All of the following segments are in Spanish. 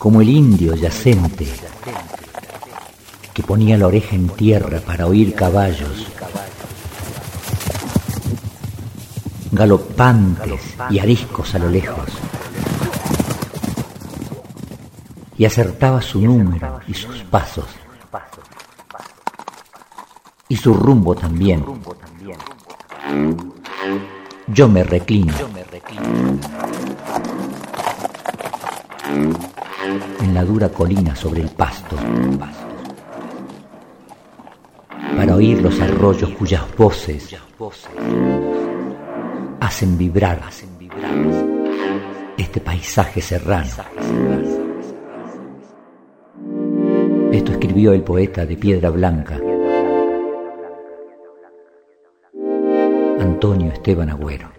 como el indio yacente que ponía la oreja en tierra para oír caballos, galopantes y ariscos a lo lejos, y acertaba su número y sus pasos, y su rumbo también. Yo me reclino en la dura colina sobre el pasto para oír los arroyos cuyas voces hacen vibrar este paisaje serrano. Esto escribió el poeta de Piedra Blanca, Antonio Esteban Agüero.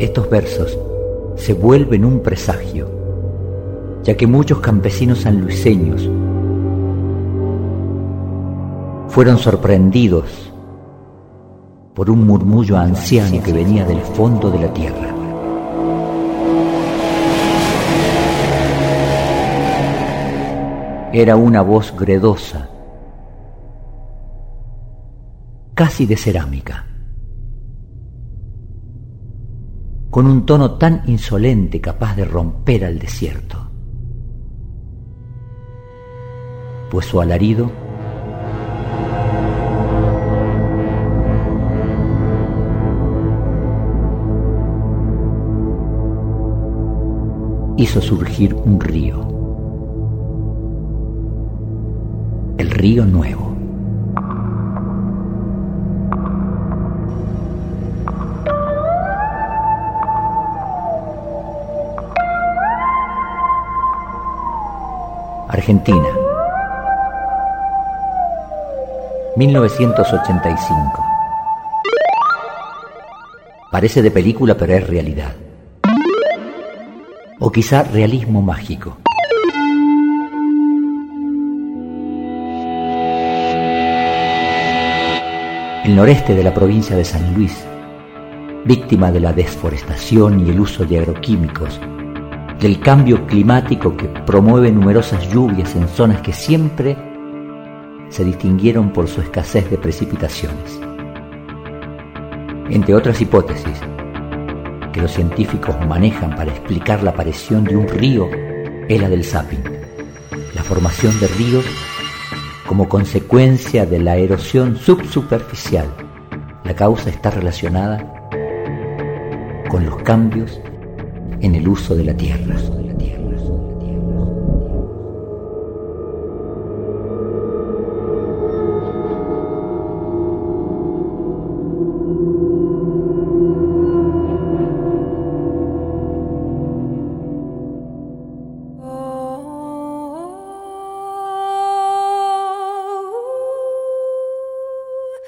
Estos versos se vuelven un presagio, ya que muchos campesinos sanluiseños fueron sorprendidos por un murmullo anciano que venía del fondo de la tierra. Era una voz gredosa, casi de cerámica. Con un tono tan insolente capaz de romper al desierto. Pues su alarido hizo surgir un río, el río nuevo. Argentina. 1985. Parece de película, pero es realidad. O quizá realismo mágico. El noreste de la provincia de San Luis, víctima de la desforestación y el uso de agroquímicos, del cambio climático que promueve numerosas lluvias en zonas que siempre se distinguieron por su escasez de precipitaciones. Entre otras hipótesis que los científicos manejan para explicar la aparición de un río es la del sapping, la formación de ríos como consecuencia de la erosión subsuperficial. La causa está relacionada con los cambios en el uso de la tierra.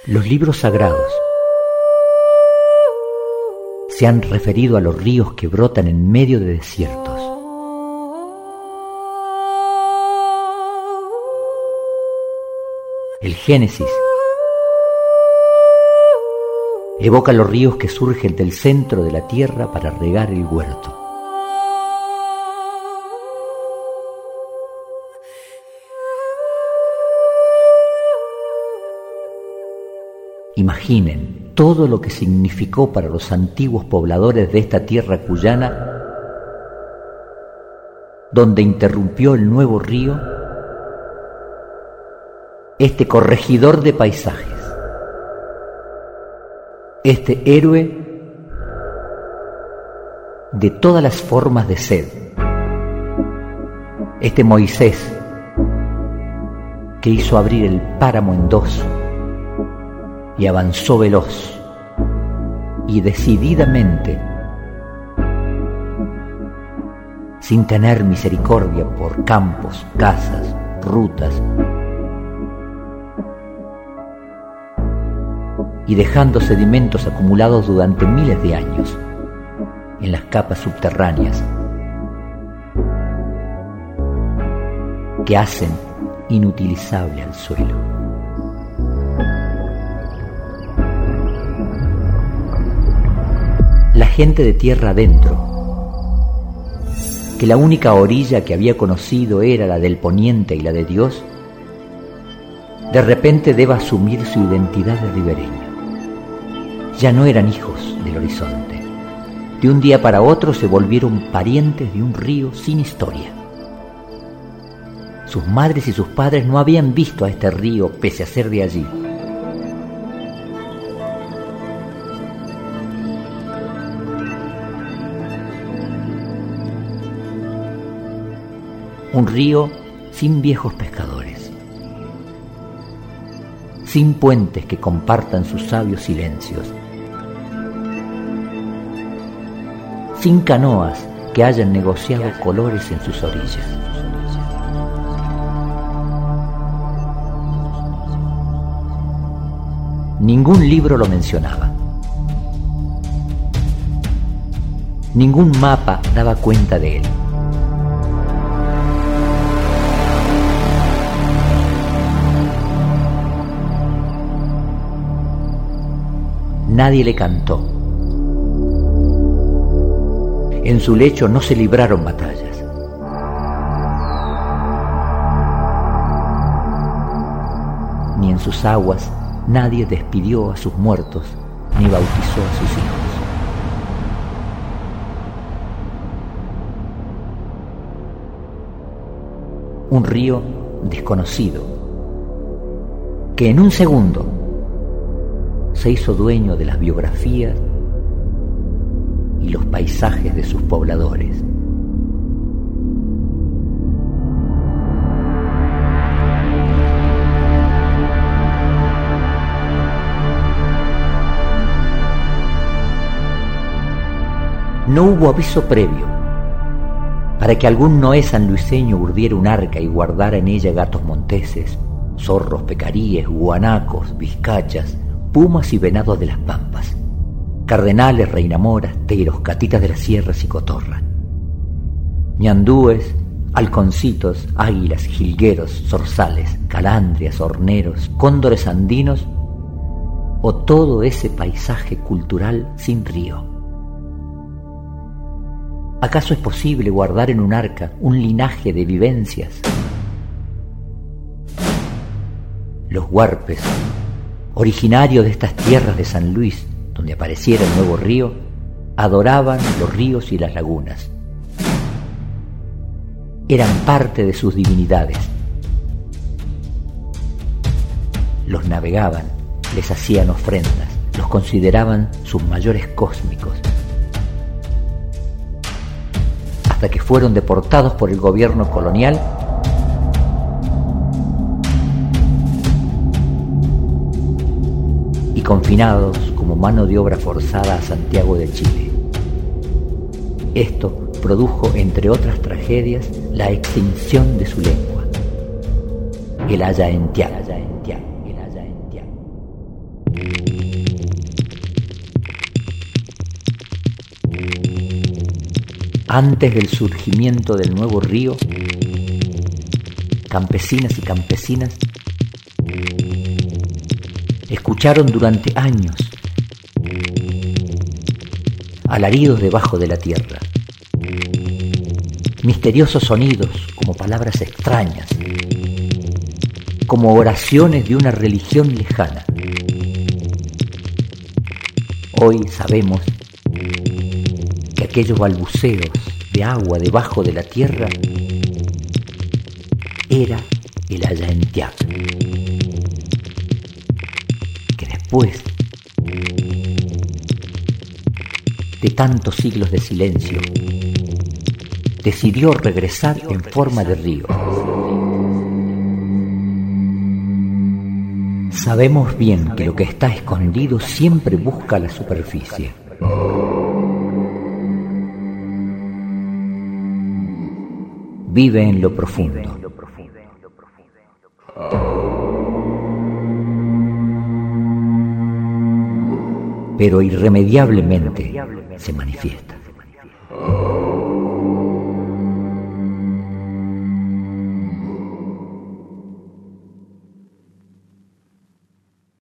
Los libros sagrados se han referido a los ríos que brotan en medio de desiertos. El Génesis evoca los ríos que surgen del centro de la tierra para regar el huerto. Imaginen todo lo que significó para los antiguos pobladores de esta tierra cuyana, donde interrumpió el nuevo río, este corregidor de paisajes, este héroe de todas las formas de sed, este Moisés que hizo abrir el páramo en dos y avanzó veloz y decididamente, sin tener misericordia por campos, casas, rutas, y dejando sedimentos acumulados durante miles de años en las capas subterráneas que hacen inutilizable al suelo. Gente de tierra adentro, que la única orilla que había conocido era la del poniente y la de Dios, de repente deba asumir su identidad de ribereño. Ya no eran hijos del horizonte. De un día para otro se volvieron parientes de un río sin historia. Sus madres y sus padres no habían visto a este río pese a ser de allí. Un río sin viejos pescadores, sin puentes que compartan sus sabios silencios, sin canoas que hayan negociado colores en sus orillas. Ningún libro lo mencionaba. Ningún mapa daba cuenta de él. Nadie le cantó. En su lecho no se libraron batallas. Ni en sus aguas nadie despidió a sus muertos ni bautizó a sus hijos. Un río desconocido que en un segundo se hizo dueño de las biografías y los paisajes de sus pobladores. no hubo aviso previo para que algún Noé sanluiseño urdiera un arca y guardara en ella gatos monteses, zorros, pecaríes, guanacos, vizcachas, pumas y venados de las pampas, cardenales, reinamoras, teros, catitas de las sierras y cotorras, ñandúes, halconcitos, águilas, jilgueros, zorzales, calandrias, horneros, cóndores andinos o todo ese paisaje cultural sin río. ¿Acaso es posible guardar en un arca un linaje de vivencias? Los huarpes, originarios de estas tierras de San Luis, donde apareciera el nuevo río, adoraban los ríos y las lagunas. Eran parte de sus divinidades. Los navegaban, les hacían ofrendas, los consideraban sus mayores cósmicos que fueron deportados por el gobierno colonial y confinados como mano de obra forzada a Santiago de Chile. Esto produjo, entre otras tragedias, la extinción de su lengua, el Ayaentiac. antes del surgimiento del nuevo río, campesinas y campesinas escucharon durante años alaridos debajo de la tierra, misteriosos sonidos como palabras extrañas, como oraciones de una religión lejana. Hoy sabemos que aquellos balbuceos de agua debajo de la tierra era el Ayaentiac, que después de tantos siglos de silencio, decidió regresar en forma de río. Sabemos bien que lo que está escondido siempre busca la superficie. vive en lo profundo. Pero irremediablemente se manifiesta.